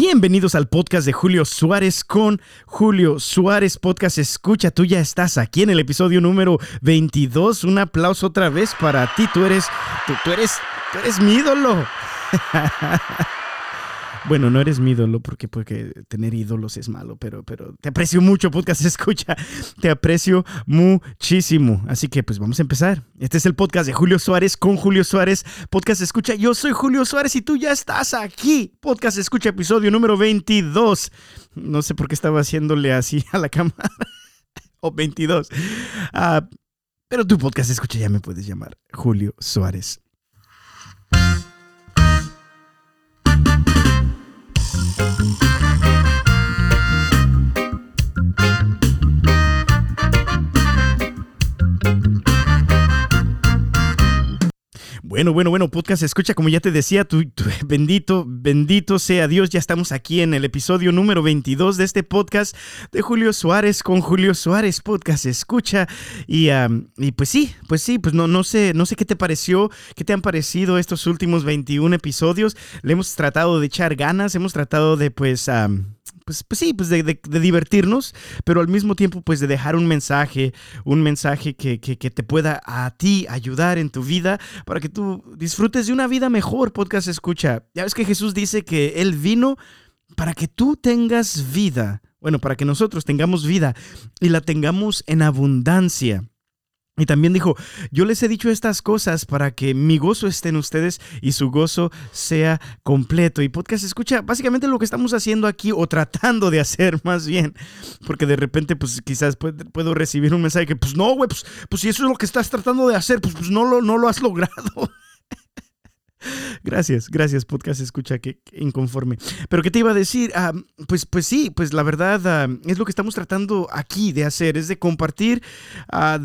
Bienvenidos al podcast de Julio Suárez con Julio Suárez Podcast Escucha. Tú ya estás aquí en el episodio número 22. Un aplauso otra vez para ti. Tú eres, tú, tú eres, tú eres mi ídolo. Bueno, no eres mi ídolo porque, porque tener ídolos es malo, pero, pero te aprecio mucho, podcast escucha. Te aprecio muchísimo. Así que pues vamos a empezar. Este es el podcast de Julio Suárez con Julio Suárez. Podcast escucha. Yo soy Julio Suárez y tú ya estás aquí. Podcast escucha, episodio número 22. No sé por qué estaba haciéndole así a la cámara. o 22. Ah, pero tu podcast escucha ya me puedes llamar Julio Suárez. Thank you. Bueno, bueno, bueno, podcast escucha, como ya te decía, bendito, bendito sea Dios, ya estamos aquí en el episodio número 22 de este podcast de Julio Suárez con Julio Suárez, podcast escucha, y, y pues sí, pues sí, pues no, no sé, no sé qué te pareció, qué te han parecido estos últimos 21 episodios, le hemos tratado de echar ganas, hemos tratado de pues... pues, pues, sí, pues de, divertirnos, pero al mismo tiempo pues de dejar un mensaje, un mensaje que, que, que, te pueda a ti ayudar en tu vida para que tú disfrutes de una vida mejor, podcast escucha. Ya ves que Jesús dice que Él vino para que tú tengas vida, bueno, para que nosotros tengamos vida y la tengamos en abundancia. Y también dijo, yo les he dicho estas cosas para que mi gozo esté en ustedes y su gozo sea completo. Y podcast escucha básicamente lo que estamos haciendo aquí o tratando de hacer más bien. Porque de repente pues quizás puedo recibir un mensaje que pues no, güey, pues, pues si eso es lo que estás tratando de hacer, pues, pues no, lo, no lo has logrado. Gracias, gracias, podcast escucha que, inconforme. Pero ¿qué te iba a decir? Uh, pues, pues sí, pues la verdad uh, es lo que estamos tratando aquí de hacer, es de compartir. Uh,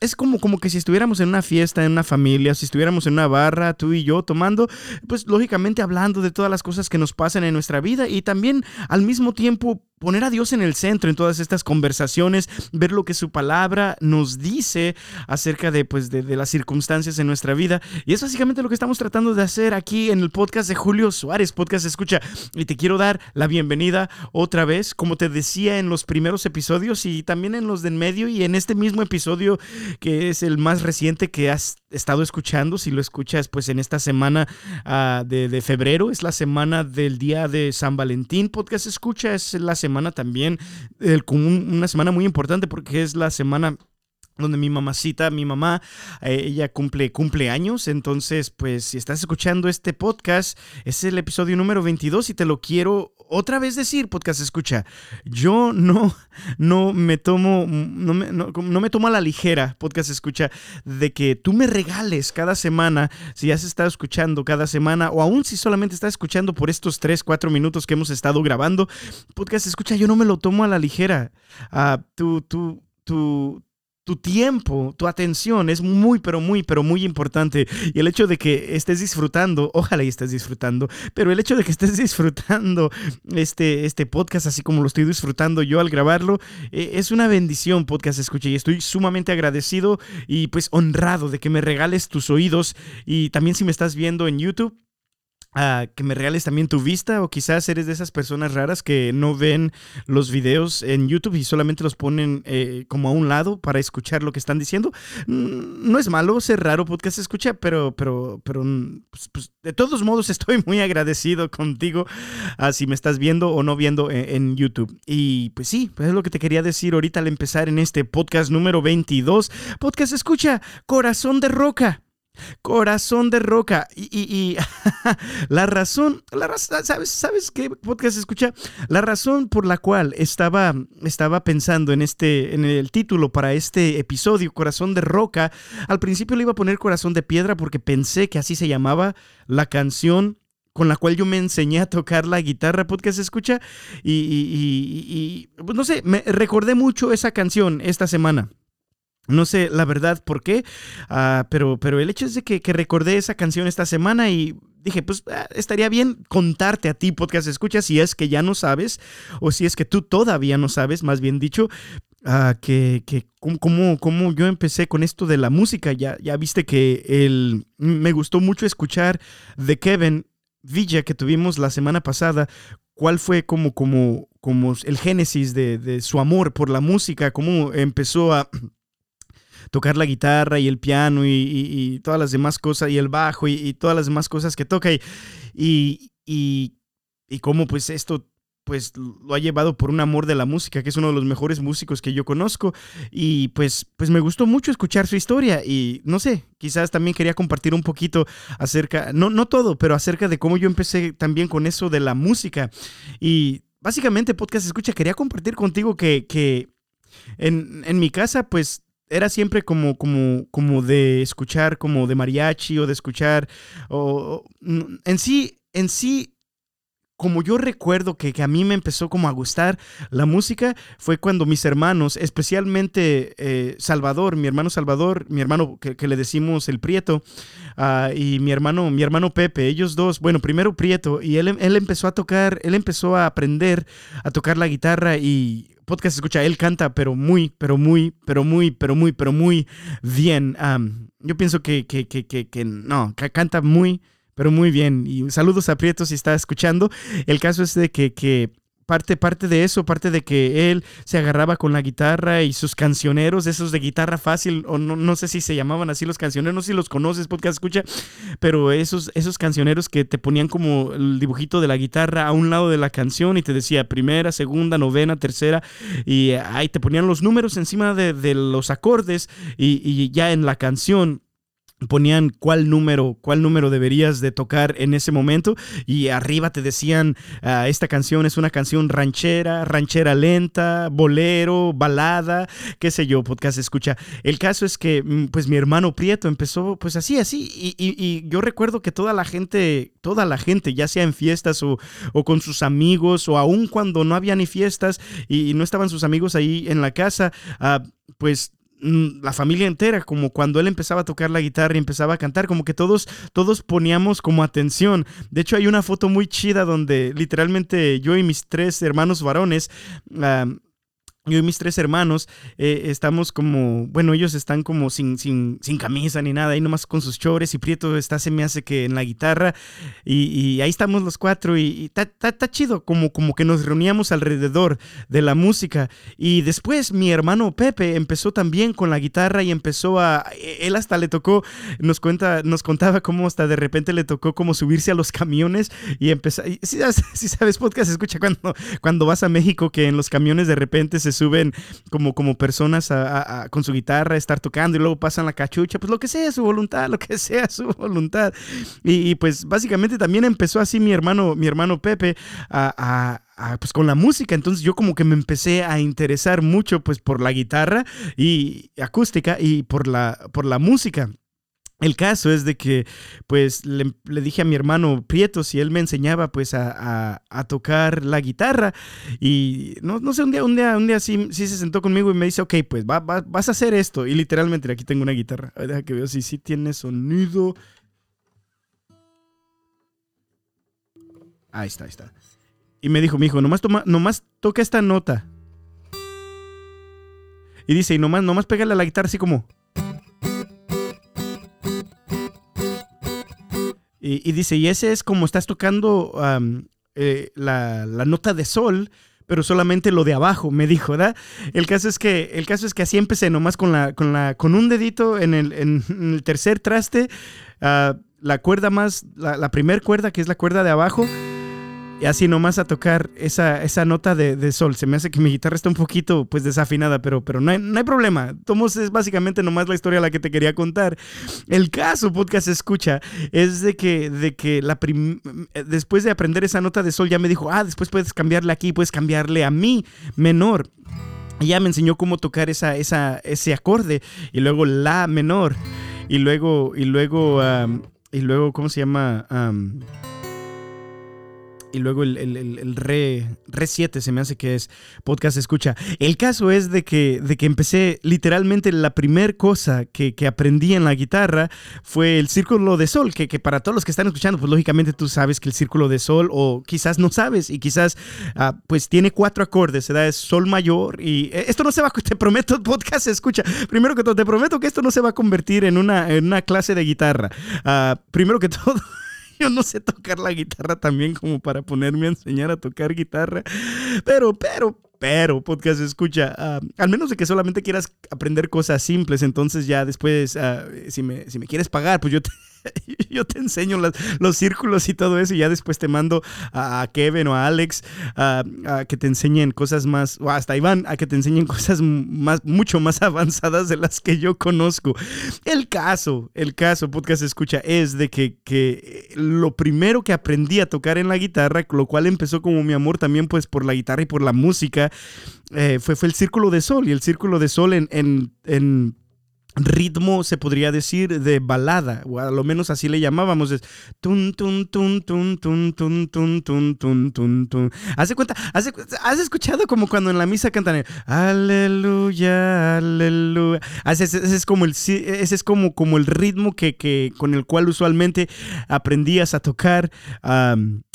es como, como que si estuviéramos en una fiesta, en una familia, si estuviéramos en una barra, tú y yo tomando, pues lógicamente hablando de todas las cosas que nos pasan en nuestra vida y también al mismo tiempo poner a Dios en el centro en todas estas conversaciones, ver lo que su palabra nos dice acerca de, pues, de, las circunstancias en nuestra vida. Y es básicamente lo que estamos tratando de hacer aquí en el podcast de Julio Suárez, podcast escucha. Y te quiero dar la bienvenida otra vez, como te decía en los primeros episodios y también en los de en medio y en este mismo episodio que es el más reciente que has estado escuchando, si lo escuchas pues en esta semana uh, de, de febrero, es la semana del día de San Valentín, podcast escucha, es la semana semana también, una semana muy importante porque es la semana donde mi mamacita, mi mamá, eh, ella cumple cumpleaños, entonces pues si estás escuchando este podcast, es el episodio número 22 y te lo quiero otra vez decir, podcast escucha, yo no, no me tomo, no me, no me tomo a la ligera, podcast escucha, de que tú me regales cada semana, si has estado escuchando cada semana, o aún si solamente estás escuchando por estos 3, 4 minutos que hemos estado grabando, podcast escucha, yo no me lo tomo a la ligera. Uh, tú, tú, tú, tu tiempo, tu atención es muy, pero muy, pero muy importante. Y el hecho de que estés disfrutando, ojalá y estés disfrutando, pero el hecho de que estés disfrutando este, este podcast así como lo estoy disfrutando yo al grabarlo, eh, es una bendición, podcast escucha. Y estoy sumamente agradecido y pues honrado de que me regales tus oídos. Y también si me estás viendo en YouTube, Uh, que me regales también tu vista o quizás eres de esas personas raras que no ven los videos en YouTube y solamente los ponen eh, como a un lado para escuchar lo que están diciendo. No es malo ser raro podcast escucha, pero, pero, pero pues, pues, de todos modos estoy muy agradecido contigo uh, si me estás viendo o no viendo en, en, YouTube. Y pues sí, pues es lo que te quería decir ahorita al empezar en este podcast número 22. Podcast escucha, corazón de roca. Corazón de roca. Y, la razón, la ¿sabes, ¿sabes qué podcast escucha? La razón por la cual estaba, estaba pensando en, este, en el título para este episodio, Corazón de roca, al principio le iba a poner Corazón de piedra porque pensé que así se llamaba la canción con la cual yo me enseñé a tocar la guitarra, podcast escucha, y, y pues no sé, me recordé mucho esa canción esta semana. No sé la verdad por qué, uh, pero, pero el hecho es de que, recordé esa canción esta semana y dije, pues uh, estaría bien contarte a ti, podcast escucha, si es que ya no sabes o si es que tú todavía no sabes, más bien dicho, uh, que, que cómo, cómo, yo empecé con esto de la música. Ya, ya viste que el, me gustó mucho escuchar de Kevin Villa que tuvimos la semana pasada, cuál fue como, como, como el génesis de, su amor por la música, cómo empezó a tocar la guitarra y el piano y, todas las demás cosas, y el bajo y, todas las demás cosas que toca, y, y, cómo pues esto pues lo ha llevado por un amor de la música, que es uno de los mejores músicos que yo conozco. Y pues, pues me gustó mucho escuchar su historia y no sé, quizás también quería compartir un poquito acerca, no, no todo, pero acerca de cómo yo empecé también con eso de la música. Y básicamente, podcast escucha, quería compartir contigo que, que en, en mi casa, pues era siempre como, como, como de escuchar como de mariachi o de escuchar, o, en sí, en sí como yo recuerdo que, a mí me empezó como a gustar la música fue cuando mis hermanos, especialmente eh, Salvador, mi hermano Salvador, mi hermano que, le decimos el Prieto, ah, y mi hermano, mi hermano Pepe, ellos dos, bueno, primero Prieto, y él, él empezó a tocar, él empezó a aprender a tocar la guitarra y podcast escucha, él canta, pero muy, pero muy, pero muy, pero muy, pero muy bien. yo pienso que, que, que, que, no, canta muy, pero muy bien. Y saludos a Prieto si está escuchando. El caso es de que, que parte, parte de eso, parte de que él se agarraba con la guitarra y sus cancioneros, esos de guitarra fácil, o no, no sé si se llamaban así los cancioneros, no sé si los conoces, podcast escucha, pero esos, esos cancioneros que te ponían como el dibujito de la guitarra a un lado de la canción y te decía primera, segunda, novena, tercera, y ahí te ponían los números encima de, de los acordes y, y ya en la canción ponían cuál número, cuál número deberías de tocar en ese momento y arriba te decían ah, esta canción es una canción ranchera, ranchera lenta, bolero, balada, qué sé yo, podcast escucha. El caso es que mm, pues mi hermano Prieto empezó pues así, así y, yo recuerdo que toda la gente, toda la gente, ya sea en fiestas o, con sus amigos o aún cuando no había ni fiestas y, no estaban sus amigos ahí en la casa, uh, pues la familia entera, como cuando él empezaba a tocar la guitarra y empezaba a cantar, como que todos, todos poníamos como atención. De hecho, hay una foto muy chida donde literalmente yo y mis tres hermanos varones yo y mis tres hermanos eh, estamos como, bueno, ellos están como sin, sin, sin, camisa ni nada, ahí nomás con sus chores y Prieto está, se me hace que en la guitarra y, ahí estamos los cuatro y está chido, como, como que nos reuníamos alrededor de la música. Y después mi hermano Pepe empezó también con la guitarra y empezó a, e, él hasta le tocó, nos cuenta, nos contaba cómo hasta de repente le tocó como subirse a los camiones y empezar, si, sabes podcast, escucha cuando, cuando vas a México que en los camiones de repente se suben como, como personas con su guitarra a estar tocando y luego pasan la cachucha, pues lo que sea su voluntad, lo que sea su voluntad. Y, pues básicamente también empezó así mi hermano, mi hermano Pepe a, pues con la música. Entonces yo como que me empecé a interesar mucho pues por la guitarra y acústica y por la, por la música. El caso es de que, pues, le, dije a mi hermano Prieto si él me enseñaba, pues, a, tocar la guitarra. Y no, no, sé, un día, un día, un día sí, se sentó conmigo y me dice, ok, pues, vas a hacer esto. Y literalmente aquí tengo una guitarra. deja que veo si sí tiene sonido. Ahí está, ahí está. Y me dijo, mi hijo, nomás, nomás toca esta nota. Y dice, y nomás, nomás pégale a la guitarra así como... Y, dice, y ese es como estás tocando eh, la, nota de sol, pero solamente lo de abajo, me dijo, ¿verdad? El caso es que, el caso es que así empecé, nomás con, la, con, la, con un dedito en el, en el tercer traste, ah, la cuerda más, la, la primer cuerda, que es la cuerda de abajo, y así nomás a tocar esa, esa nota de, sol. Se me hace que mi guitarra está un poquito pues desafinada, pero, pero no, hay, no hay problema. Tomos es básicamente nomás la historia la que te quería contar. El caso, podcast escucha, es de que, de que la después de aprender esa nota de sol ya me dijo, ah, después puedes cambiarle aquí, puedes cambiarle a mi menor. Ya me enseñó cómo tocar esa, esa, ese acorde y luego la menor y luego, y luego, y luego, ¿cómo se llama? Y luego el, el, re, re 7 se me hace que es podcast escucha. El caso es de que, de que empecé literalmente la primera cosa que, aprendí en la guitarra fue el círculo de sol, que, que, para todos los que están escuchando, pues lógicamente tú sabes que el círculo de sol o quizás no sabes y quizás ah, pues tiene cuatro acordes, se da es sol mayor y eh, esto no se va, te prometo, podcast escucha, primero que todo, te prometo que esto no se va a convertir en una, en una clase de guitarra. Ah, primero que todo... yo no sé tocar la guitarra también como para ponerme a enseñar a tocar guitarra. Pero, pero, pero, podcast escucha, ah, al menos de que solamente quieras aprender cosas simples, entonces ya después, ah, si, me, si me quieres pagar, pues yo te, yo te enseño los círculos y todo eso y ya después te mando a, Kevin o a Alex a, que te enseñen cosas más, o hasta Iván, a que te enseñen cosas más, mucho más avanzadas de las que yo conozco. El caso, el caso, podcast escucha, es de que, que lo primero que aprendí a tocar en la guitarra, lo cual empezó como mi amor también pues por la guitarra y por la música, eh, fue, fue el círculo de sol y el círculo de sol en ritmo, se podría decir, de balada, o a lo menos así le llamábamos. Es tun, tun, tun, tun, tun, tun, tun, tun, tun, tun, tun. ¿Has cuenta? ¿Has, escuchado como cuando en la misa cantan Aleluya, aleluya? Ese, es como el, ese es como, como el ritmo que, que, con el cual usualmente aprendías a tocar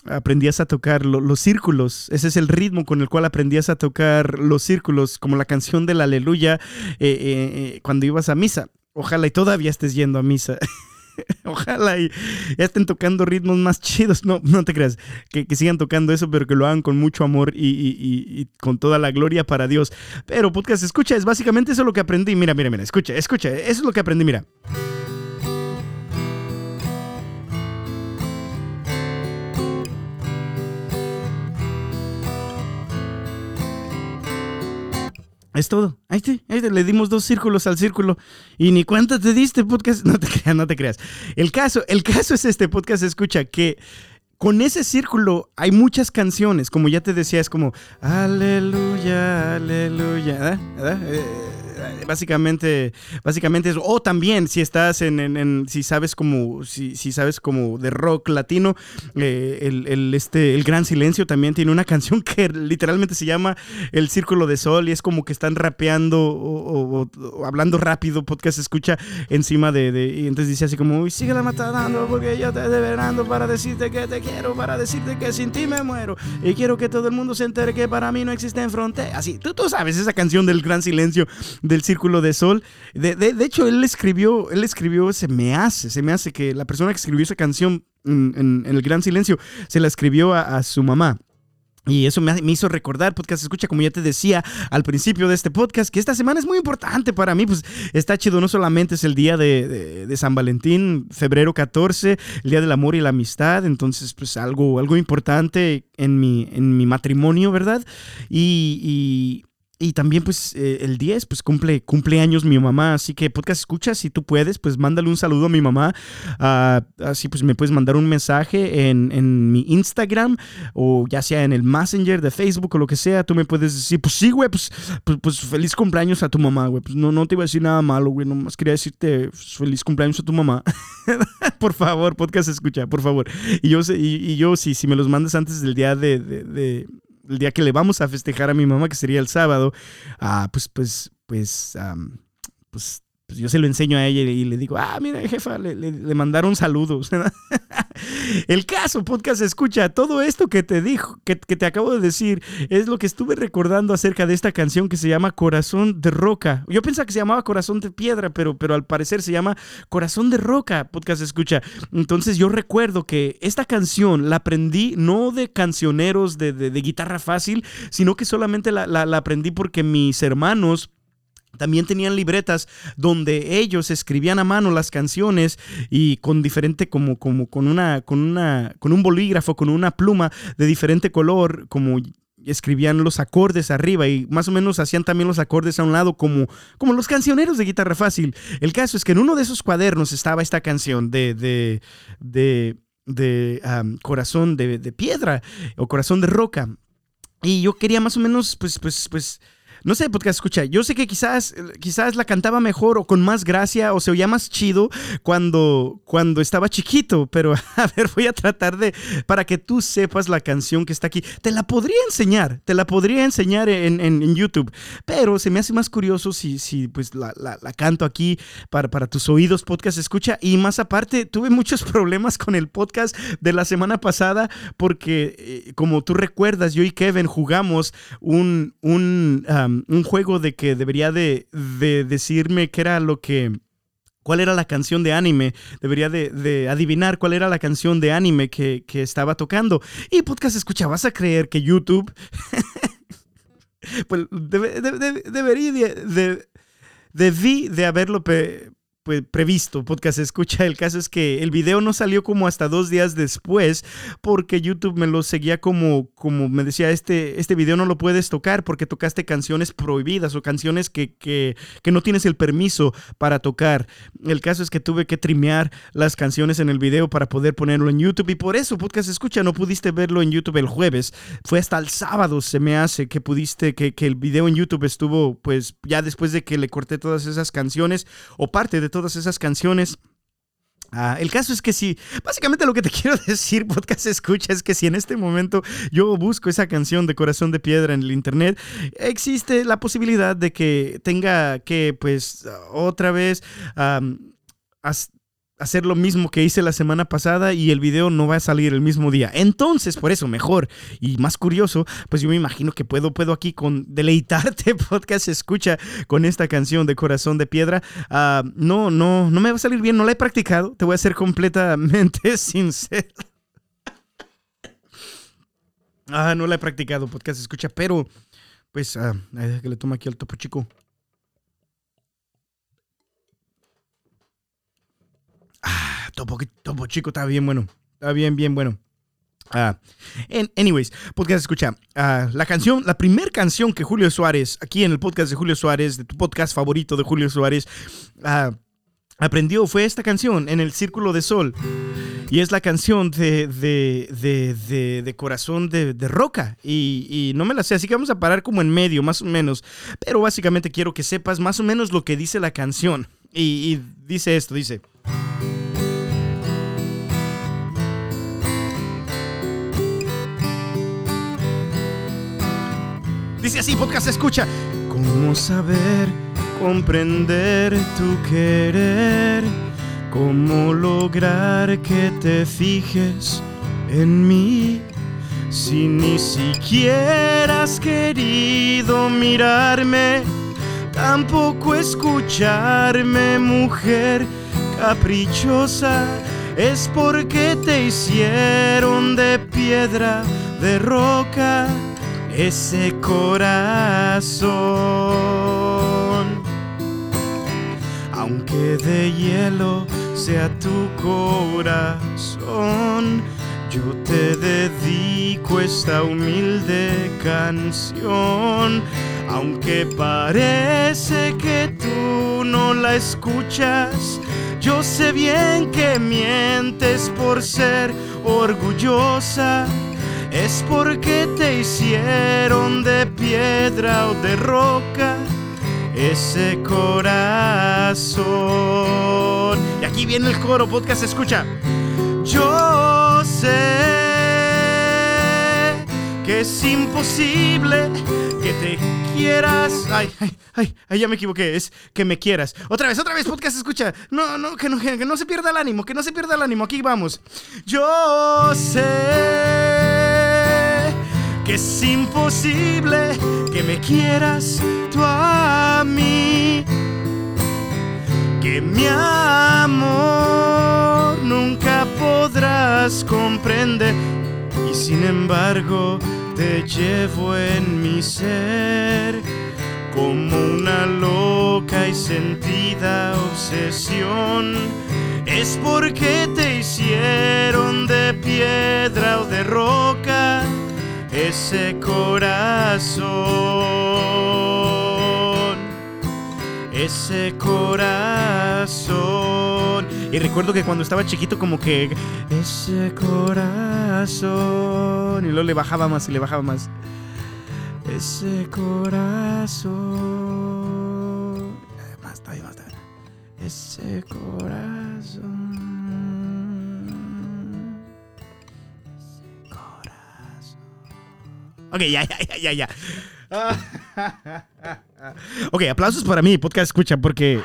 aprendías a tocar los círculos. Ese es el ritmo con el cual aprendías a tocar los círculos, como la canción del aleluya eh, eh, eh, cuando ibas a misa. Ojalá y todavía estés yendo a misa. Ojalá y estén tocando ritmos más chidos. No, no te creas. Que, sigan tocando eso, pero que lo hagan con mucho amor y, y, con toda la gloria para Dios. Pero podcast, escucha, es básicamente eso lo que aprendí. Mira, mira, mira, escucha, escucha. Eso es lo que aprendí, mira. Es todo. Ahí te, ahí te, le dimos dos círculos al círculo y ni cuenta te diste podcast. No te creas, no te creas. El caso, el caso es este podcast, escucha que con ese círculo hay muchas canciones, como ya te decía, es como aleluya, aleluya, ¿verdad? Eh, básicamente, básicamente eso. O también, si estás en, si sabes como, si, sabes como de rock latino, eh, el, este, el Gran Silencio también tiene una canción que literalmente se llama El Círculo de Sol y es como que están rapeando o, hablando rápido, podcast escucha encima de, y entonces dice así como, sigue la matando porque yo te deberando para decirte que te quiero, para decirte que sin ti me muero y quiero que todo el mundo se entere que para mí no existen fronteras. Así, tú, tú sabes esa canción del Gran Silencio del Círculo de Sol. De, de, hecho, él escribió, él escribió, se me hace, se me hace que la persona que escribió esa canción en, El Gran Silencio se la escribió a, su mamá. Y eso me, hizo recordar, podcast escucha, como ya te decía al principio de este podcast, que esta semana es muy importante para mí, pues está chido, no solamente es el día de, de, San Valentín, febrero 14, el día del amor y la amistad, entonces pues algo, algo importante en mi, en mi matrimonio, ¿verdad? y, y también, pues, eh, el 10, pues, cumple, años mi mamá. Así que, podcast escucha, si tú puedes, pues, mándale un saludo a mi mamá. Ah, así, pues, me puedes mandar un mensaje en, en, mi Instagram o ya sea en el Messenger de Facebook o lo que sea. Tú me puedes decir, pues, sí, güey, pues, pues, pues, feliz cumpleaños a tu mamá, güey. Pues, no, no te iba a decir nada malo, güey. Nomás quería decirte pues, feliz cumpleaños a tu mamá. por favor, podcast escucha, por favor. Y yo, y, y yo si, si me los mandas antes del día de el día que le vamos a festejar a mi mamá, que sería el sábado, ah, pues, pues, pues, pues pues yo se lo enseño a ella y le digo, ah, mira, jefa, le, mandaron saludos. El caso, podcast, escucha, todo esto que te dijo, que, te acabo de decir, es lo que estuve recordando acerca de esta canción que se llama Corazón de Roca. Yo pensaba que se llamaba Corazón de Piedra, pero, pero al parecer se llama Corazón de Roca, podcast, escucha. Entonces yo recuerdo que esta canción la aprendí no de cancioneros de, guitarra fácil, sino que solamente la aprendí porque mis hermanos también tenían libretas donde ellos escribían a mano las canciones y con diferente como como con una con una con un bolígrafo, con una pluma de diferente color, como escribían los acordes arriba y más o menos hacían también los acordes a un lado como, como los cancioneros de guitarra fácil. El caso es que en uno de esos cuadernos estaba esta canción de, de, de, de corazón de, de, piedra o corazón de roca. Y yo quería más o menos, pues, pues, pues, no sé, podcast escucha, yo sé que quizás, quizás la cantaba mejor o con más gracia o se oía más chido cuando, cuando estaba chiquito, pero a ver, voy a tratar de, para que tú sepas la canción que está aquí, te la podría enseñar, te la podría enseñar en, YouTube, pero se me hace más curioso si, si pues la, la, canto aquí para, para tus oídos, podcast escucha, y más aparte, tuve muchos problemas con el podcast de la semana pasada porque, eh, como tú recuerdas, yo y Kevin jugamos un, un un juego de que debería de, decirme qué era lo que cuál era la canción de anime, debería de, adivinar cuál era la canción de anime que, estaba tocando. Y podcast escucha, vas a creer que YouTube, pues debería de, debí de haberlo previsto, podcast escucha. El caso es que el video no salió como hasta dos días después porque YouTube me lo seguía como, como me decía, este, este video no lo puedes tocar porque tocaste canciones prohibidas o canciones que, que, que no tienes el permiso para tocar. El caso es que tuve que trimear las canciones en el video para poder ponerlo en YouTube y por eso, podcast escucha, no pudiste verlo en YouTube el jueves. Fue hasta el sábado, se me hace, que pudiste, que, que el video en YouTube estuvo, pues ya después de que le corté todas esas canciones o parte de todas esas canciones. Ah, el caso es que si, básicamente lo que te quiero decir, podcast escucha, es que si en este momento yo busco esa canción de Corazón de Piedra en el Internet, existe la posibilidad de que tenga que, pues, otra vez hacer lo mismo que hice la semana pasada y el video no va a salir el mismo día. Entonces, por eso, mejor y más curioso, pues yo me imagino que puedo, puedo aquí con deleitarte, podcast, escucha con esta canción de Corazón de Piedra. Ah, no, no, no me va a salir bien, no la he practicado, te voy a ser completamente sincero. Ah, no la he practicado, podcast, escucha, pero pues, ah, que le toma aquí al topo chico. Topo, Topo Chico está bien bueno. Está bien, bien bueno. Ah, anyways, podcast escucha. Ah, la canción, la primera canción que Julio Suárez, aquí en el podcast de Julio Suárez, de tu podcast favorito de Julio Suárez, ah, aprendió fue esta canción, En el Círculo de Sol. Y es la canción de, de, de, Corazón de, Roca. Y, y, no me la sé, así que vamos a parar como en medio, más o menos. Pero básicamente quiero que sepas más o menos lo que dice la canción. Y dice esto, dice. Dice así, podcast escucha. ¿Cómo saber, comprender tu querer? ¿Cómo lograr que te fijes en mí? Si ni siquiera has querido mirarme, tampoco escucharme, mujer caprichosa, es porque te hicieron de piedra, de roca ese corazón. Aunque de hielo sea tu corazón, yo te dedico esta humilde canción. Aunque parece que tú no la escuchas, yo sé bien que mientes por ser orgullosa es porque te hicieron de piedra o de roca ese corazón. Y aquí viene el coro, podcast escucha. Yo sé que es imposible que te quieras. Ay, ay, ay, ay, ya me equivoqué. Es que me quieras. Otra vez, otra vez, podcast, escucha. No, no, que no, que no se pierda el ánimo, que no se pierda el ánimo. Aquí vamos. Yo sé que es imposible que me quieras tú a mí, que mi amor nunca podrás comprender y sin embargo te llevo en mi ser como una loca y sentida obsesión. Es porque te hicieron de piedra o de roca ese corazón, ese corazón. Y recuerdo que cuando estaba chiquito como que ese corazón y luego le bajaba más y le bajaba más. Ese corazón. Todavía más. Ese corazón. Ok, ya, ya, ya, ya, ya. ok, aplausos para mí, podcast escucha, porque...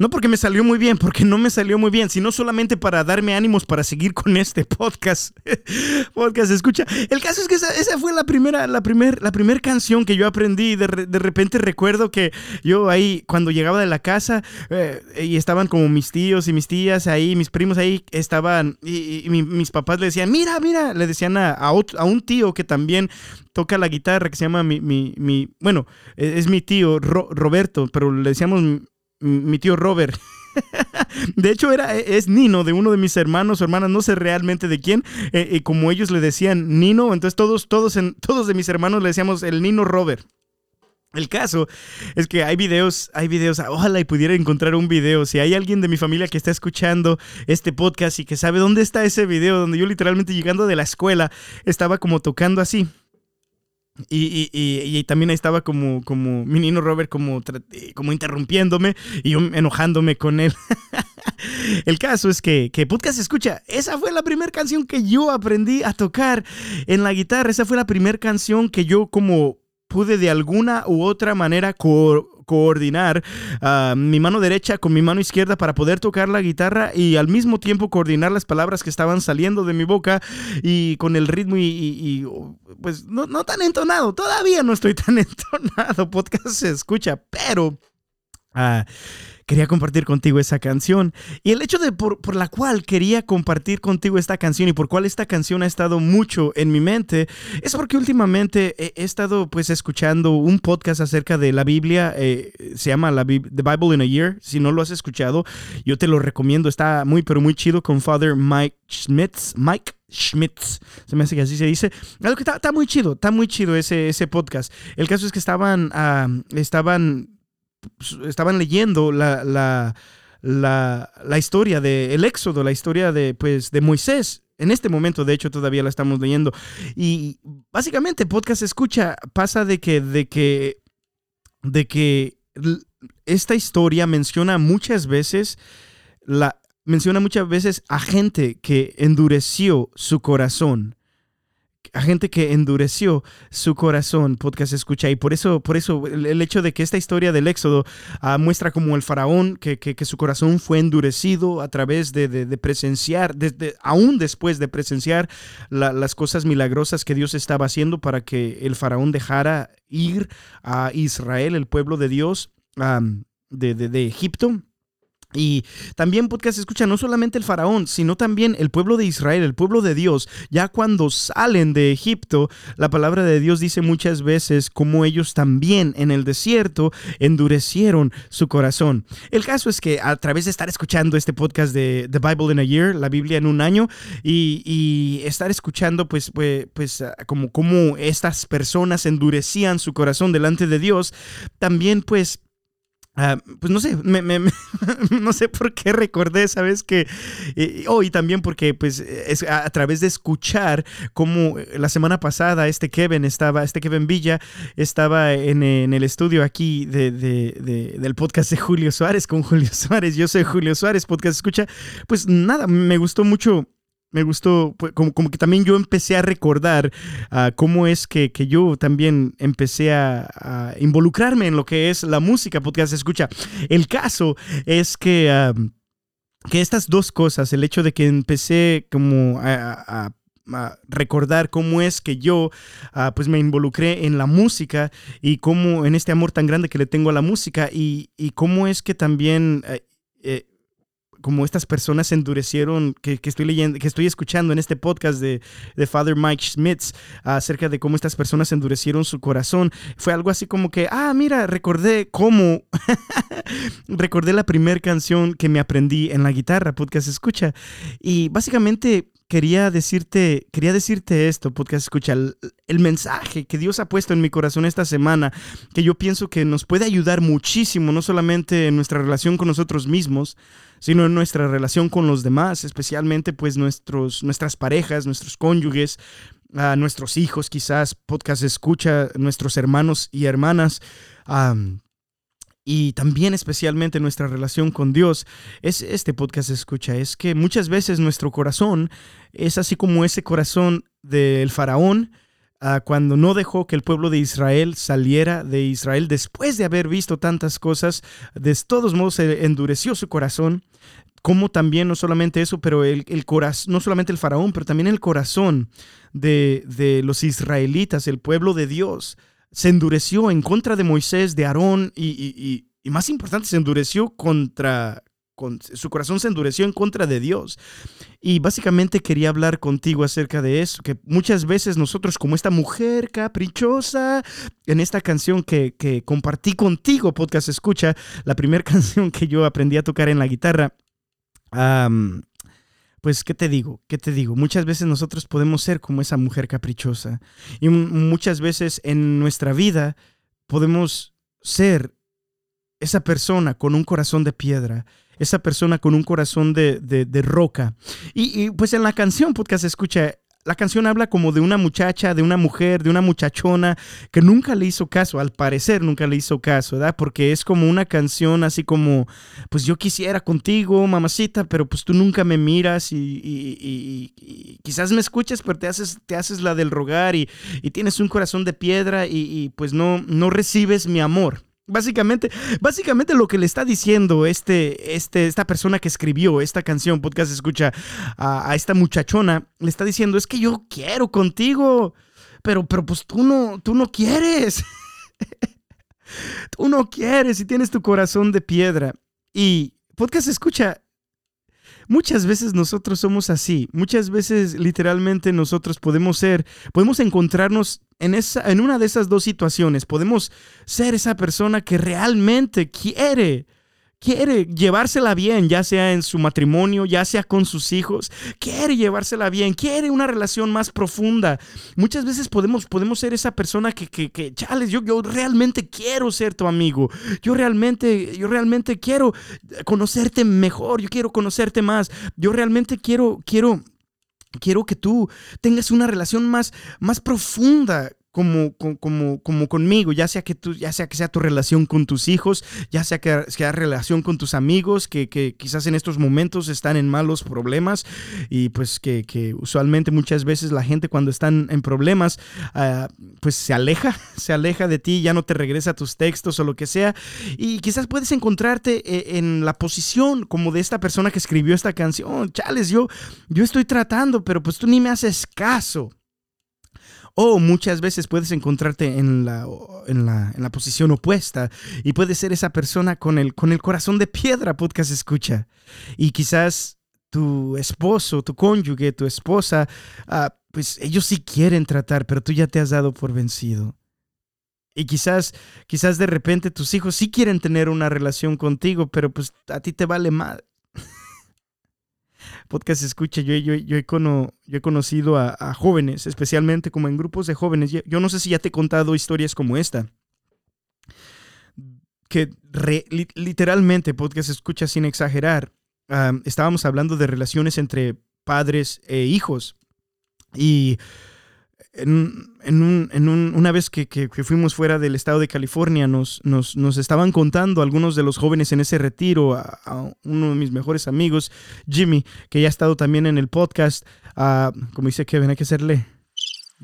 No porque me salió muy bien, porque no me salió muy bien, sino solamente para darme ánimos para seguir con este podcast. podcast, escucha. El caso es que esa, fue la primera, la primer, la primera canción que yo aprendí. De, de, repente recuerdo que yo ahí, cuando llegaba de la casa, eh, y estaban como mis tíos y mis tías ahí, mis primos ahí, estaban, y, mis papás le decían, mira, mira, le decían a, a, un tío que también toca la guitarra, que se llama mi, mi, mi bueno, e, es mi tío Roberto, pero le decíamos mi tío Robert. De hecho, era, e, es Nino, de uno de mis hermanos o hermanas, no sé realmente de quién. Eh, y como ellos le decían Nino, entonces todos, todos, en, todos de mis hermanos le decíamos el Nino Robert. El caso es que hay videos, hay videos, ojalá y pudiera encontrar un video. Si hay alguien de mi familia que está escuchando este podcast y que sabe dónde está ese video, donde yo literalmente llegando de la escuela estaba como tocando así. Y, y, y, también estaba como, como mi niño Robert como, como interrumpiéndome y yo enojándome con él. El caso es que, que Podcast Escucha, esa fue la primera canción que yo aprendí a tocar en la guitarra. Esa fue la primera canción que yo como pude de alguna u otra manera coordinar ah, mi mano derecha con mi mano izquierda para poder tocar la guitarra y al mismo tiempo coordinar las palabras que estaban saliendo de mi boca y con el ritmo y, pues no, no, tan entonado, todavía no estoy tan entonado, podcast se escucha, pero... Uh, quería compartir contigo esa canción. Y el hecho de por, la cual quería compartir contigo esta canción y por cual esta canción ha estado mucho en mi mente es porque últimamente he, estado pues escuchando un podcast acerca de la Biblia. Eh, se llama la The Bible in a Year. Si no lo has escuchado, yo te lo recomiendo. Está muy pero muy chido con Father Mike Schmitz. Mike Schmitz, se me hace que así se dice. Algo que está, muy chido, está muy chido ese, ese podcast. El caso es que estaban, ah, estaban estaban leyendo la, la, la, historia del Éxodo, la historia de, pues, de Moisés. En este momento, de hecho, todavía la estamos leyendo. Y básicamente, podcast escucha, pasa de que, de que, de que esta historia menciona muchas veces la, menciona muchas veces a gente que endureció su corazón a gente que endureció su corazón, podcast escucha, y por eso, por eso el, hecho de que esta historia del Éxodo ah, muestra como el faraón, que, que, su corazón fue endurecido a través de, de, presenciar, desde, aún después de presenciar las cosas milagrosas que Dios estaba haciendo para que el faraón dejara ir a Israel, el pueblo de Dios, de, de Egipto. Y también podcast escucha no solamente el faraón, sino también el pueblo de Israel, el pueblo de Dios. Ya cuando salen de Egipto, la palabra de Dios dice muchas veces como ellos también en el desierto endurecieron su corazón. El caso es que a través de estar escuchando este podcast de The Bible in a Year, la Biblia en un año, y, estar escuchando pues, pues, pues como, como estas personas endurecían su corazón delante de Dios, también pues Ah, pues no sé, no sé por qué recordé, sabes que hoy oh, también porque pues es a, través de escuchar cómo la semana pasada este Kevin estaba, este Kevin Villa estaba en, el estudio aquí de, del podcast de Julio Suárez con Julio Suárez. Yo soy Julio Suárez, podcast escucha. Pues nada, me gustó mucho me gustó, pues, como, como, que también yo empecé a recordar uh, cómo es que, que, yo también empecé a, involucrarme en lo que es la música podcast escucha. El caso es que, uh, que estas dos cosas, el hecho de que empecé como a, recordar cómo es que yo uh, pues me involucré en la música y cómo en este amor tan grande que le tengo a la música y, y cómo es que también eh, eh como estas personas endurecieron, que, estoy leyendo, que estoy escuchando en este podcast de, de Father Mike Schmitz acerca de cómo estas personas endurecieron su corazón. Fue algo así como que, ah, mira, recordé cómo, recordé la primera canción que me aprendí en la guitarra, podcast escucha. Y básicamente quería decirte, quería decirte esto, podcast escucha, el, el, mensaje que Dios ha puesto en mi corazón esta semana, que yo pienso que nos puede ayudar muchísimo, no solamente en nuestra relación con nosotros mismos, sino en nuestra relación con los demás, especialmente pues nuestros, nuestras parejas, nuestros cónyuges, nuestros hijos quizás, podcast escucha, nuestros hermanos y hermanas. y también especialmente nuestra relación con Dios, es este podcast escucha, es que muchas veces nuestro corazón es así como ese corazón del faraón, cuando no dejó que el pueblo de Israel saliera de Israel después de haber visto tantas cosas, de todos modos se endureció su corazón, como también no solamente eso, pero el, corazón, no solamente el faraón, pero también el corazón de, de los israelitas, el pueblo de Dios, se endureció en contra de Moisés, de Aarón y, y, más importante, se endureció contra, con, su corazón se endureció en contra de Dios. Y básicamente quería hablar contigo acerca de eso, que muchas veces nosotros como esta mujer caprichosa, en esta canción que, que compartí contigo, podcast escucha, la primera canción que yo aprendí a tocar en la guitarra, pues, ¿qué te digo? ¿Qué te digo? Muchas veces nosotros podemos ser como esa mujer caprichosa. Y muchas veces en nuestra vida podemos ser esa persona con un corazón de piedra, esa persona con un corazón de, de, roca. Y, y, pues en la canción podcast escucha, la canción habla como de una muchacha, de una mujer, de una muchachona que nunca le hizo caso, al parecer nunca le hizo caso, ¿verdad? Porque es como una canción así como, pues yo quisiera contigo, mamacita, pero pues tú nunca me miras y, quizás me escuches, pero te haces, te haces la del rogar y, tienes un corazón de piedra y, pues no, no recibes mi amor. Básicamente, básicamente lo que le está diciendo este, este, esta persona que escribió esta canción, podcast escucha, a, esta muchachona, le está diciendo, es que yo quiero contigo, pero, pero pues tú no, tú no quieres. tú no quieres y tienes tu corazón de piedra. Y podcast escucha, Muchas veces nosotros somos así, muchas veces literalmente nosotros podemos ser, podemos encontrarnos en, esa, en una de esas dos situaciones, podemos ser esa persona que realmente quiere quiere llevársela bien, ya sea en su matrimonio, ya sea con sus hijos, quiere llevársela bien, quiere una relación más profunda. Muchas veces podemos, podemos ser esa persona que, que, que chales, yo, yo realmente quiero ser tu amigo, yo realmente, yo realmente quiero conocerte mejor, yo quiero conocerte más, yo realmente quiero, quiero... Quiero que tú tengas una relación más, más profunda como, como, como conmigo, ya sea que tú, ya sea que sea tu relación con tus hijos, ya sea que sea relación con tus amigos, que, que quizás en estos momentos están en malos problemas y pues que, que usualmente muchas veces la gente cuando están en problemas, uh, pues se aleja, se aleja de ti, ya no te regresa tus textos o lo que sea y quizás puedes encontrarte eh, en la posición como de esta persona que escribió esta canción, chales, yo, yo estoy tratando, pero pues tú ni me haces caso. O muchas veces puedes encontrarte en la, en la, posición opuesta y puedes ser esa persona con el, con el corazón de piedra, podcast escucha. Y quizás tu esposo, tu cónyuge, tu esposa, ah, pues ellos sí quieren tratar, pero tú ya te has dado por vencido. Y quizás, quizás de repente tus hijos sí quieren tener una relación contigo, pero pues a ti te vale mal podcast escucha, yo, yo, yo, he, yo he conocido a, jóvenes, especialmente como en grupos de jóvenes. Yo, no sé si ya te he contado historias como esta. Que literalmente, podcast escucha sin exagerar, estábamos hablando de relaciones entre padres e hijos. Y en, en, un, una vez que, que, fuimos fuera del estado de California, nos, nos, nos, estaban contando algunos de los jóvenes en ese retiro, a, uno de mis mejores amigos, Jimmy, que ya ha estado también en el podcast, como dice Kevin, hay que hacerle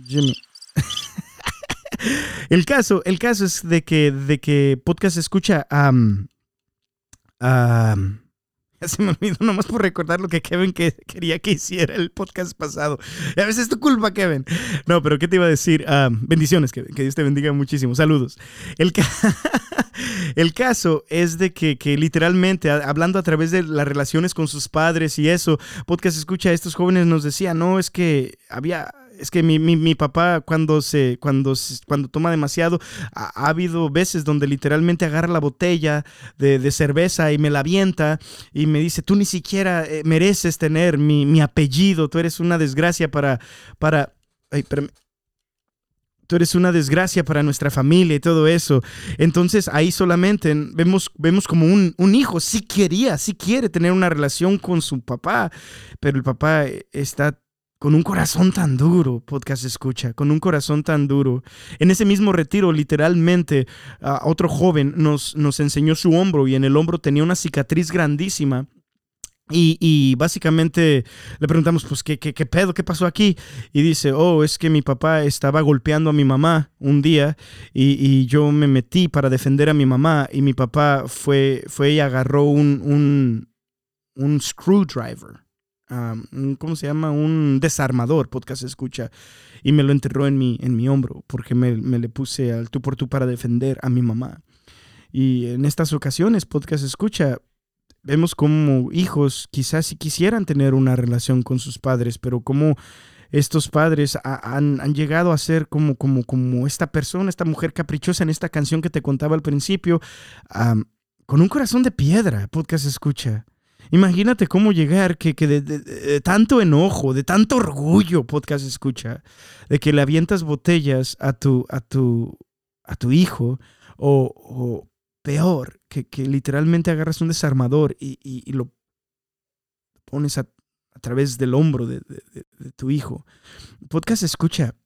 Jimmy. el, caso, el caso es de que, de que podcast escucha a... se me olvidó nomás por recordar lo que Kevin quería que hiciera el podcast pasado. A veces es tu culpa, Kevin. No, pero ¿qué te iba a decir? Ah, bendiciones. Que Dios te bendiga muchísimo. Saludos. El, el caso es de que, que, literalmente, hablando a través de las relaciones con sus padres y eso, podcast escucha estos jóvenes nos decía, no, es que había es que mi, mi, mi, papá cuando se cuando cuando toma demasiado ha, habido veces donde literalmente agarra la botella de, de, cerveza y me la avienta y me dice tú ni siquiera eh, mereces tener mi, mi, apellido tú eres una desgracia para para ay, tú eres una desgracia para nuestra familia y todo eso. Entonces ahí solamente vemos, vemos como un, un, hijo sí quería, sí quiere tener una relación con su papá, pero el papá eh, está con un corazón tan duro, podcast escucha, con un corazón tan duro. En ese mismo retiro, literalmente, otro joven nos, nos enseñó su hombro y en el hombro tenía una cicatriz grandísima. Y, básicamente le preguntamos, pues, ¿qué, ¿qué, qué, pedo? ¿Qué pasó aquí? Y dice, oh, es que mi papá estaba golpeando a mi mamá un día y, yo me metí para defender a mi mamá y mi papá fue, fue y agarró un, un, un screwdriver. ¿Cómo se llama? Un desarmador, podcast escucha. Y me lo enterró en mi, en mi hombro porque me, me le puse al tú por tú para defender a mi mamá. Y en estas ocasiones, podcast escucha, vemos como hijos quizás si quisieran tener una relación con sus padres, pero como estos padres han, llegado a ser como, como, como esta persona, esta mujer caprichosa en esta canción que te contaba al principio, con un corazón de piedra, podcast escucha. Imagínate cómo llegar, que, que de, tanto enojo, de tanto orgullo, podcast escucha, de que le avientas botellas a tu, a tu, a tu hijo o peor, que, literalmente agarras un desarmador y, lo pones a, través del hombro de, tu hijo. Podcast escucha,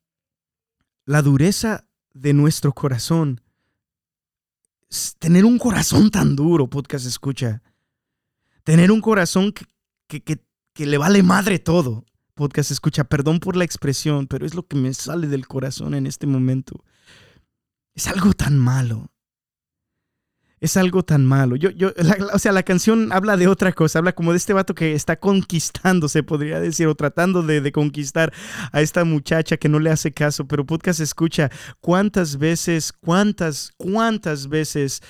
la dureza de nuestro corazón, tener un corazón tan duro, podcast escucha, tener un corazón que, que le vale madre todo. Podcast escucha, perdón por la expresión, pero es lo que me sale del corazón en este momento. Es algo tan malo es algo tan malo. Yo, yo, o sea, la canción habla de otra cosa, habla como de este vato que está conquistando, se podría decir, o tratando de, conquistar a esta muchacha que no le hace caso, pero podcast escucha cuántas veces, cuántas, cuántas veces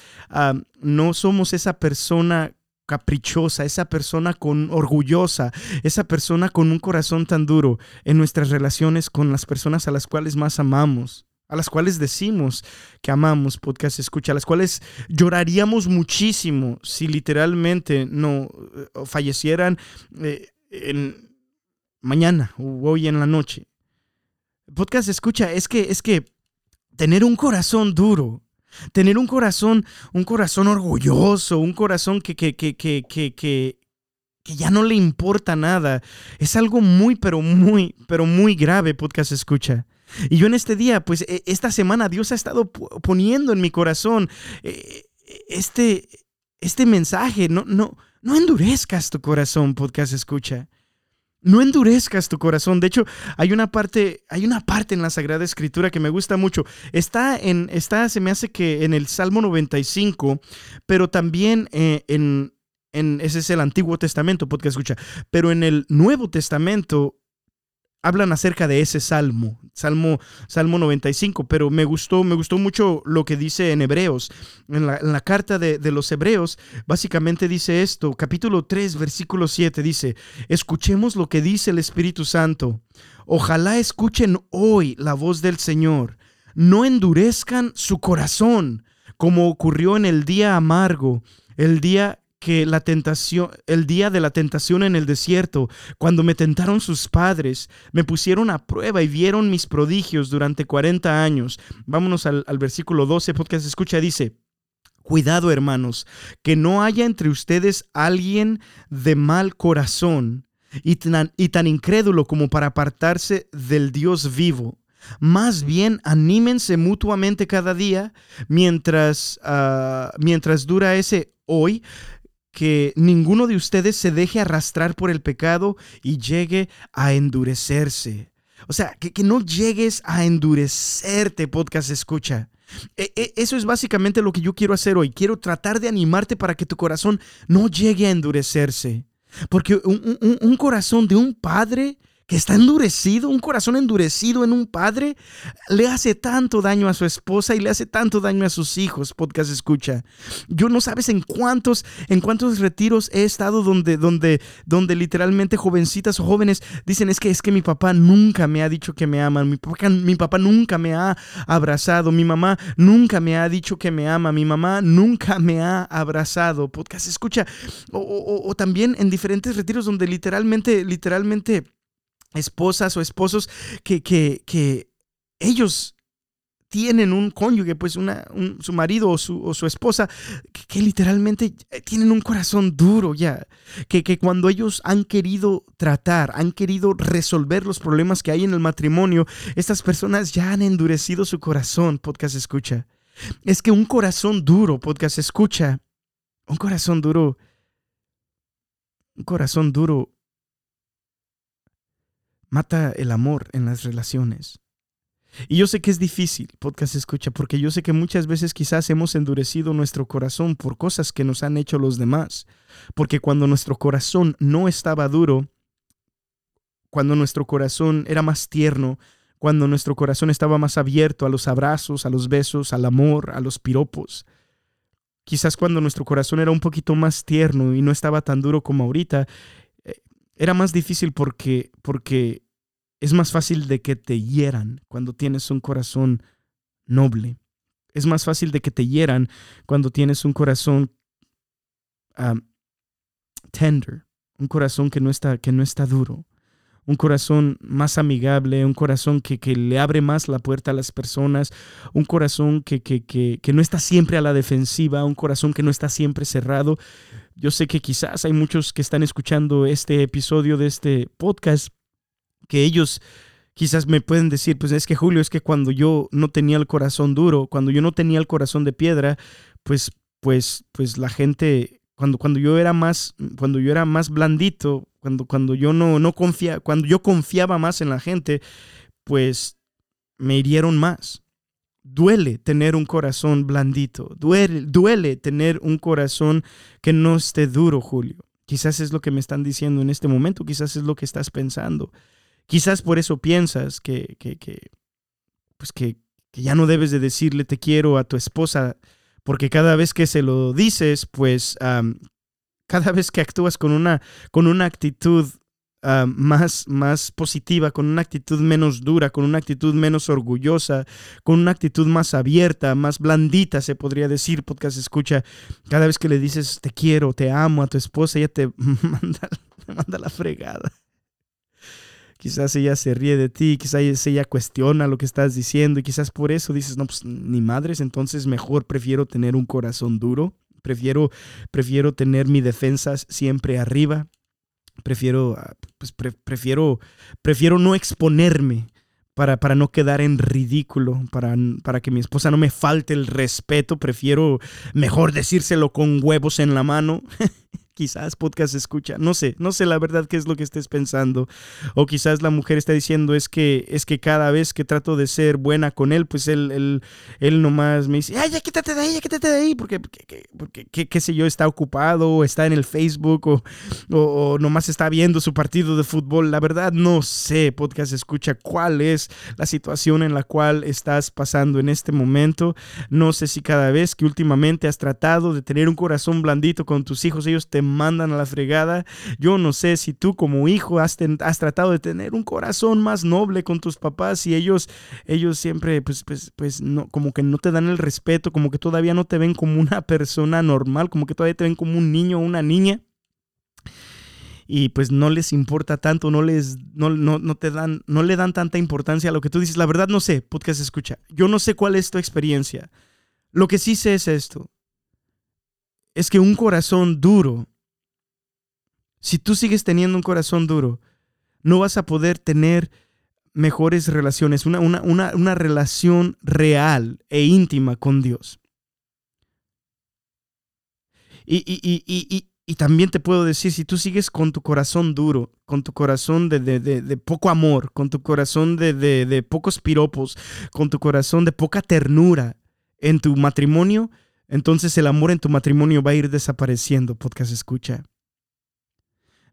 no somos esa persona caprichosa, esa persona con orgullosa, esa persona con un corazón tan duro en nuestras relaciones con las personas a las cuales más amamos a las cuales decimos que amamos podcast escucha, a las cuales lloraríamos muchísimo si literalmente no eh, fallecieran eh, en mañana o hoy en la noche. Podcast escucha, es que es que tener un corazón duro, tener un corazón, un corazón orgulloso, un corazón que, que, que, que, que, que ya no le importa nada, es algo muy, pero muy, pero muy grave, podcast escucha. Y yo en este día, pues e, esta semana Dios ha estado poniendo en mi corazón eh, este, este mensaje. No, no, no endurezcas tu corazón, podcast escucha. No endurezcas tu corazón. De hecho, hay una parte, hay una parte en la Sagrada Escritura que me gusta mucho. Está en, está, se me hace que en el Salmo 95, pero también eh, en, en, ese es el Antiguo Testamento, podcast escucha. Pero en el Nuevo Testamento hablan acerca de ese salmo, Salmo, Salmo 95, pero me gustó, me gustó mucho lo que dice en Hebreos. En la, carta de, de, los Hebreos, básicamente dice esto, capítulo 3, versículo 7, dice, escuchemos lo que dice el Espíritu Santo. Ojalá escuchen hoy la voz del Señor. No endurezcan su corazón, como ocurrió en el día amargo, el día que la tentación, el día de la tentación en el desierto, cuando me tentaron sus padres, me pusieron a prueba y vieron mis prodigios durante 40 años. Vámonos al, versículo 12, porque se escucha, dice, Cuidado, hermanos, que no haya entre ustedes alguien de mal corazón y tan, y tan incrédulo como para apartarse del Dios vivo. Más bien, anímense mutuamente cada día mientras, ah, mientras dura ese hoy, que ninguno de ustedes se deje arrastrar por el pecado y llegue a endurecerse. O sea, que, no llegues a endurecerte, podcast escucha. E, e, eso es básicamente lo que yo quiero hacer hoy. Quiero tratar de animarte para que tu corazón no llegue a endurecerse. Porque un corazón de un padre que está endurecido, un corazón endurecido en un padre, le hace tanto daño a su esposa y le hace tanto daño a sus hijos, podcast escucha. Yo no sabes en cuántos, en cuántos retiros he estado donde, donde, donde literalmente jovencitas o jóvenes dicen es que es que mi papá nunca me ha dicho que me ama, mi papá, mi papá nunca me ha abrazado, mi mamá nunca me ha dicho que me ama, mi mamá nunca me ha abrazado, podcast escucha. O, o también en diferentes retiros donde literalmente, literalmente esposas o esposos que, que, ellos tienen un cónyuge, pues una, su marido o su, o su esposa, que, literalmente tienen un corazón duro ya, que, que, cuando ellos han querido tratar, han querido resolver los problemas que hay en el matrimonio, estas personas ya han endurecido su corazón, podcast escucha. Es que un corazón duro, podcast escucha, un corazón duro Un corazón duro mata el amor en las relaciones. Y yo sé que es difícil, podcast escucha, porque yo sé que muchas veces quizás hemos endurecido nuestro corazón por cosas que nos han hecho los demás. Porque cuando nuestro corazón no estaba duro, cuando nuestro corazón era más tierno, cuando nuestro corazón estaba más abierto a los abrazos, a los besos, al amor, a los piropos. Quizás cuando nuestro corazón era un poquito más tierno y no estaba tan duro como ahorita, era más difícil porque, porque es más fácil de que te hieran cuando tienes un corazón noble. Es más fácil de que te hieran cuando tienes un corazón tender, un corazón que no está, que no está duro, un corazón más amigable, un corazón que, que, le abre más la puerta a las personas, un corazón que, que, que, no está siempre a la defensiva, un corazón que no está siempre cerrado. Yo sé que quizás hay muchos que están escuchando este episodio de este podcast que ellos quizás me pueden decir, pues es que Julio, es que cuando yo no tenía el corazón duro, cuando yo no tenía el corazón de piedra, pues, pues, pues la gente, cuando, cuando yo era más, cuando yo era más blandito, cuando, cuando yo no, no confía, cuando yo confiaba más en la gente, pues me hirieron más. Duele tener un corazón blandito, duele, duele tener un corazón que no esté duro, Julio. Quizás es lo que me están diciendo en este momento, quizás es lo que estás pensando. Quizás por eso piensas que, que, que pues que, que, ya no debes de decirle te quiero a tu esposa, porque cada vez que se lo dices, pues cada vez que actúas con una, con una actitud más, más positiva, con una actitud menos dura, con una actitud menos orgullosa, con una actitud más abierta, más blandita, se podría decir, podcast escucha, cada vez que le dices te quiero, te amo a tu esposa, ella te manda, te manda la fregada. Quizás ella se ríe de ti, quizás ella cuestiona lo que estás diciendo y quizás por eso dices, no, pues ni madres, entonces mejor prefiero tener un corazón duro, prefiero, prefiero tener mi defensa siempre arriba, prefiero, ah, pues prefiero, prefiero no exponerme. Para, para, no quedar en ridículo, para, para que mi esposa no me falte el respeto, prefiero mejor decírselo con huevos en la mano quizás podcast escucha, no sé, no sé la verdad qué es lo que estés pensando. O quizás la mujer está diciendo es que es que cada vez que trato de ser buena con él, pues él, él, él nomás me dice, ay, ya quítate de ahí, ya quítate de ahí, porque, porque, porque qué, sé yo, está ocupado o está en el Facebook o, o, nomás está viendo su partido de fútbol. La verdad no sé, podcast escucha, cuál es la situación en la cual estás pasando en este momento. No sé si cada vez que últimamente has tratado de tener un corazón blandito con tus hijos, ellos te mandan a la fregada. Yo no sé si tú como hijo has, has tratado de tener un corazón más noble con tus papás y ellos, ellos siempre, pues, pues, pues, no, como que no te dan el respeto, como que todavía no te ven como una persona normal, como que todavía te ven como un niño o una niña y pues no les importa tanto, no les no, no, no, te dan no le dan tanta importancia a lo que tú dices. La verdad no sé, podcast escucha. Yo no sé cuál es tu experiencia. Lo que sí sé es esto. Es que un corazón duro si tú sigues teniendo un corazón duro, no vas a poder tener mejores relaciones, una, una, relación real e íntima con Dios. Y, y, también te puedo decir, si tú sigues con tu corazón duro, con tu corazón de, de poco amor, con tu corazón de, pocos piropos, con tu corazón de poca ternura en tu matrimonio, entonces el amor en tu matrimonio va a ir desapareciendo, podcast escucha.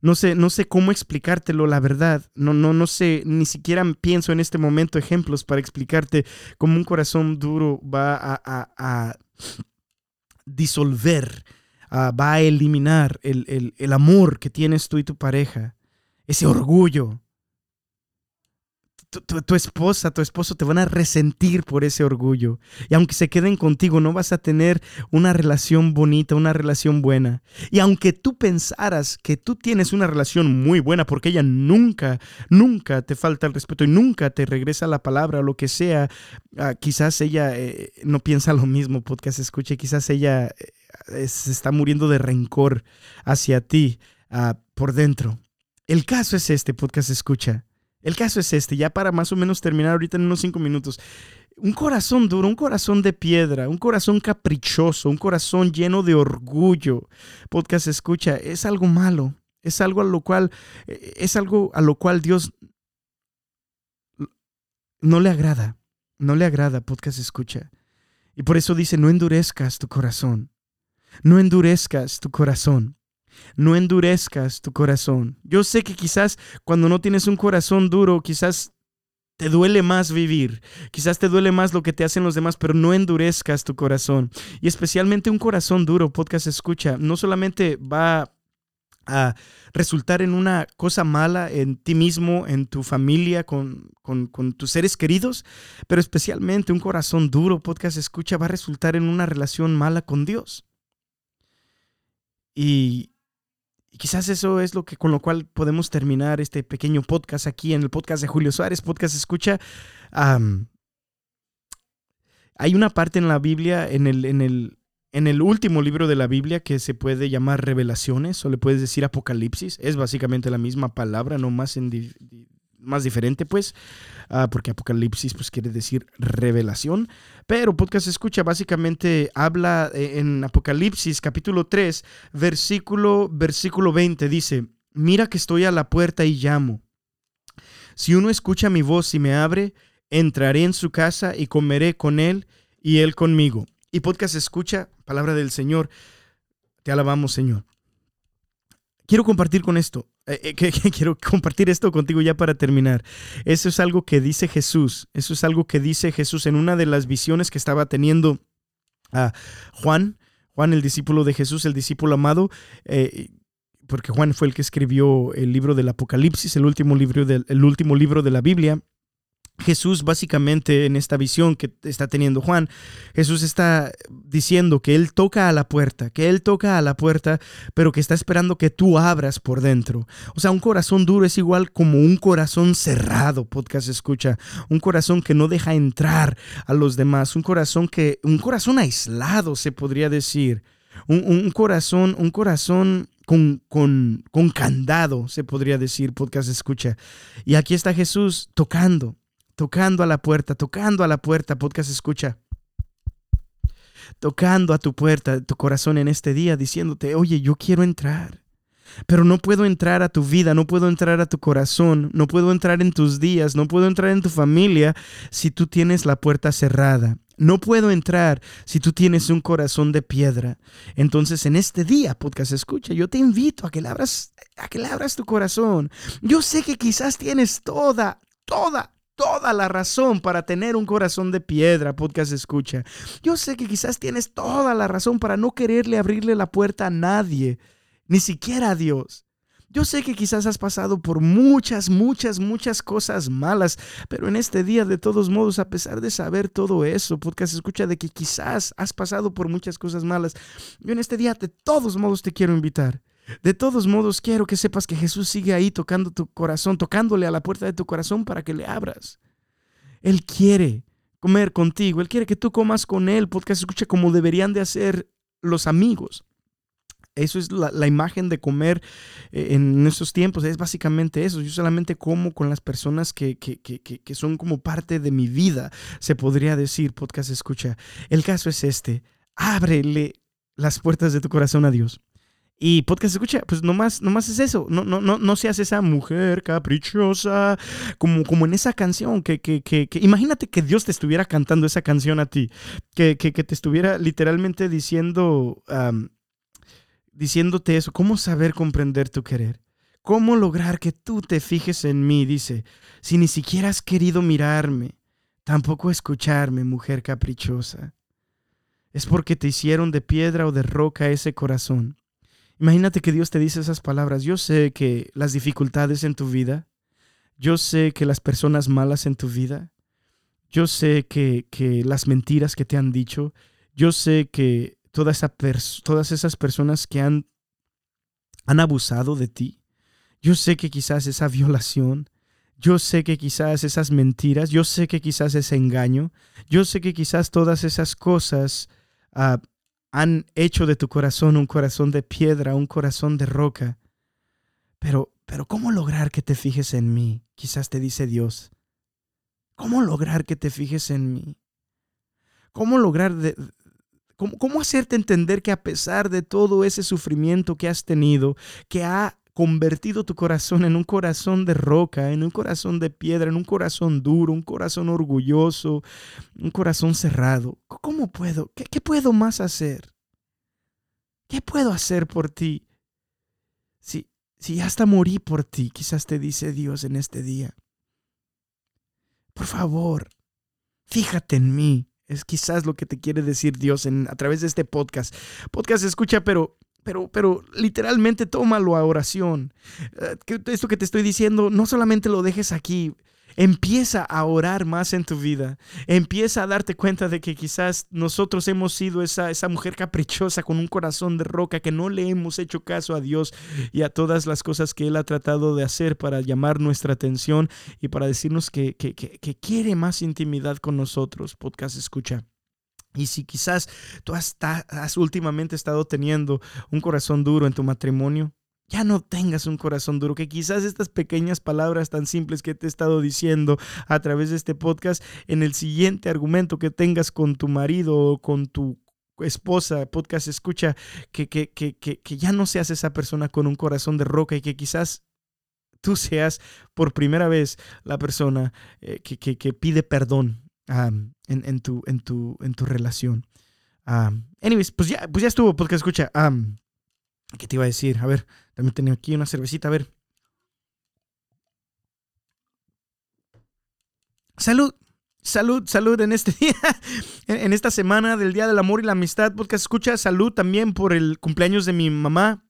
No sé, no sé cómo explicártelo, la verdad. No, no, no sé, ni siquiera pienso en este momento ejemplos para explicarte cómo un corazón duro va a, disolver, va a eliminar el, el amor que tienes tú y tu pareja, ese orgullo, tu, esposa, tu esposo te van a resentir por ese orgullo. Y aunque se queden contigo, no vas a tener una relación bonita, una relación buena. Y aunque tú pensaras que tú tienes una relación muy buena, porque ella nunca, nunca te falta el respeto y nunca te regresa la palabra o lo que sea, ah, quizás ella eh, no piensa lo mismo, podcast escuche, quizás ella eh, se está muriendo de rencor hacia ti ah, por dentro. El caso es este, podcast escucha. El caso es este, ya para más o menos terminar ahorita en unos cinco minutos. Un corazón duro, un corazón de piedra, un corazón caprichoso, un corazón lleno de orgullo. Podcast escucha, es algo malo. Es algo a lo cual, eh, es algo a lo cual Dios no le agrada. No le agrada, podcast escucha. Y por eso dice, no endurezcas tu corazón. No endurezcas tu corazón. No endurezcas tu corazón. Yo sé que quizás cuando no tienes un corazón duro, quizás te duele más vivir, quizás te duele más lo que te hacen los demás, pero no endurezcas tu corazón. Y especialmente un corazón duro, podcast escucha, no solamente va a resultar en una cosa mala en ti mismo, en tu familia, con, con, tus seres queridos, pero especialmente un corazón duro, podcast escucha, va a resultar en una relación mala con Dios. Y, quizás eso es lo que con lo cual podemos terminar este pequeño podcast aquí en el podcast de Julio Suárez, podcast escucha. hay una parte en la Biblia, en el, en el, en el último libro de la Biblia que se puede llamar revelaciones o le puedes decir apocalipsis. Es básicamente la misma palabra, no más, en más diferente pues, ah, porque apocalipsis pues quiere decir revelación. Pero podcast escucha básicamente habla eh, en Apocalipsis capítulo 3, versículo, versículo 20, dice, mira que estoy a la puerta y llamo. Si uno escucha mi voz y me abre, entraré en su casa y comeré con él y él conmigo. Y podcast escucha, palabra del Señor. Te alabamos, Señor. Quiero compartir con esto, eh, eh, quiero compartir esto contigo ya para terminar. Eso es algo que dice Jesús, eso es algo que dice Jesús en una de las visiones que estaba teniendo a Juan, Juan el discípulo de Jesús, el discípulo amado, eh, porque Juan fue el que escribió el libro del Apocalipsis, el último libro, el último libro de la Biblia. Jesús básicamente en esta visión que está teniendo Juan, Jesús está diciendo que Él toca a la puerta, que Él toca a la puerta, pero que está esperando que tú abras por dentro. O sea, un corazón duro es igual como un corazón cerrado, podcast escucha, un corazón que no deja entrar a los demás, un corazón que, un corazón aislado se podría decir, un, un corazón, un corazón con, con, con candado, se podría decir, podcast escucha. Y aquí está Jesús tocando tocando a la puerta, tocando a la puerta, podcast escucha. Tocando a tu puerta, tu corazón en este día, diciéndote, oye, yo quiero entrar. Pero no puedo entrar a tu vida, no puedo entrar a tu corazón, no puedo entrar en tus días, no puedo entrar en tu familia si tú tienes la puerta cerrada. No puedo entrar si tú tienes un corazón de piedra. Entonces, en este día, podcast escucha, yo te invito a que le abras, a que abras tu corazón. Yo sé que quizás tienes toda, toda, toda la razón para tener un corazón de piedra, podcast escucha. Yo sé que quizás tienes toda la razón para no quererle abrirle la puerta a nadie, ni siquiera a Dios. Yo sé que quizás has pasado por muchas, muchas, muchas cosas malas, pero en este día, de todos modos, a pesar de saber todo eso, podcast escucha de que quizás has pasado por muchas cosas malas, yo en este día, de todos modos, te quiero invitar de todos modos, quiero que sepas que Jesús sigue ahí tocando tu corazón, tocándole a la puerta de tu corazón para que le abras. Él quiere comer contigo, Él quiere que tú comas con Él, porque se escucha como deberían de hacer los amigos. Eso es la, imagen de comer eh, en estos tiempos, es básicamente eso. Yo solamente como con las personas que, que, que, que son como parte de mi vida, se podría decir, podcast escucha. El caso es este, ábrele las puertas de tu corazón a Dios. Y podcast escucha, pues nomás, nomás es eso. No, no, no, no seas esa mujer caprichosa, como, como en esa canción. Que, que, que, imagínate que Dios te estuviera cantando esa canción a ti. Que, que te estuviera literalmente diciendo, diciéndote eso. ¿Cómo saber comprender tu querer? ¿Cómo lograr que tú te fijes en mí? Dice, si ni siquiera has querido mirarme, tampoco escucharme, mujer caprichosa. Es porque te hicieron de piedra o de roca ese corazón Imagínate que Dios te dice esas palabras. Yo sé que las dificultades en tu vida, yo sé que las personas malas en tu vida, yo sé que, las mentiras que te han dicho, yo sé que todas esas personas que han, han abusado de ti, yo sé que quizás esa violación, yo sé que quizás esas mentiras, yo sé que quizás ese engaño, yo sé que quizás todas esas cosas uh, han hecho de tu corazón un corazón de piedra, un corazón de roca. Pero, pero ¿cómo lograr que te fijes en mí? Quizás te dice Dios. ¿Cómo lograr que te fijes en mí? ¿Cómo lograr de, cómo, cómo hacerte entender que a pesar de todo ese sufrimiento que has tenido, que ha convertido tu corazón en un corazón de roca, en un corazón de piedra, en un corazón duro, un corazón orgulloso, un corazón cerrado. ¿Cómo puedo? ¿Qué, puedo más hacer? ¿Qué puedo hacer por ti? Si, si hasta morí por ti, quizás te dice Dios en este día. Por favor, fíjate en mí. Es quizás lo que te quiere decir Dios en, a través de este podcast. Podcast escucha, pero pero, pero literalmente tómalo a oración. Eh, esto que te estoy diciendo, no solamente lo dejes aquí, Empieza a orar más en tu vida. Empieza a darte cuenta de que quizás nosotros hemos sido esa, esa mujer caprichosa con un corazón de roca que no le hemos hecho caso a Dios y a todas las cosas que Él ha tratado de hacer para llamar nuestra atención y para decirnos que, que, quiere más intimidad con nosotros. Podcast escucha. Y si quizás tú has, has, últimamente estado teniendo un corazón duro en tu matrimonio, ya no tengas un corazón duro, que quizás estas pequeñas palabras tan simples que te he estado diciendo a través de este podcast, en el siguiente argumento que tengas con tu marido o con tu esposa, podcast escucha, que, ya no seas esa persona con un corazón de roca y que quizás tú seas por primera vez la persona eh, que, pide perdón en, en, tu, en, tu, en tu relación. anyways, pues ya, pues ya estuvo, podcast escucha. ¿Qué te iba a decir? A ver, también tenía aquí una cervecita, a ver. Salud, salud, salud en este día, en esta semana del Día del Amor y la Amistad. Podcast escucha salud también por el cumpleaños de mi mamá.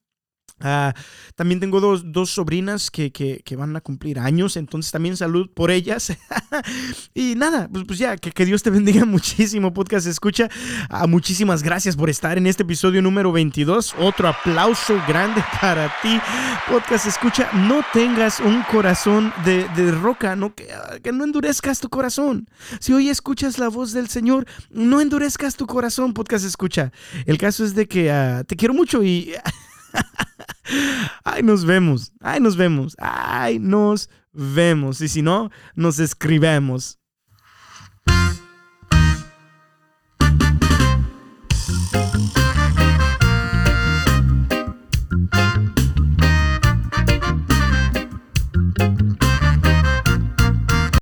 Ah, también tengo dos, sobrinas que, van a cumplir años, entonces también salud por ellas. y nada, pues, pues ya, que, Dios te bendiga muchísimo, podcast escucha. Ah, muchísimas gracias por estar en este episodio número 22. Otro aplauso grande para ti, podcast escucha. No tengas un corazón de, roca, no, que, que, no endurezcas tu corazón. Si hoy escuchas la voz del Señor, no endurezcas tu corazón, podcast escucha. El caso es de que ah, te quiero mucho y... Ay, nos vemos. Ay, nos vemos. Ay, nos vemos. Y si no, nos escribemos.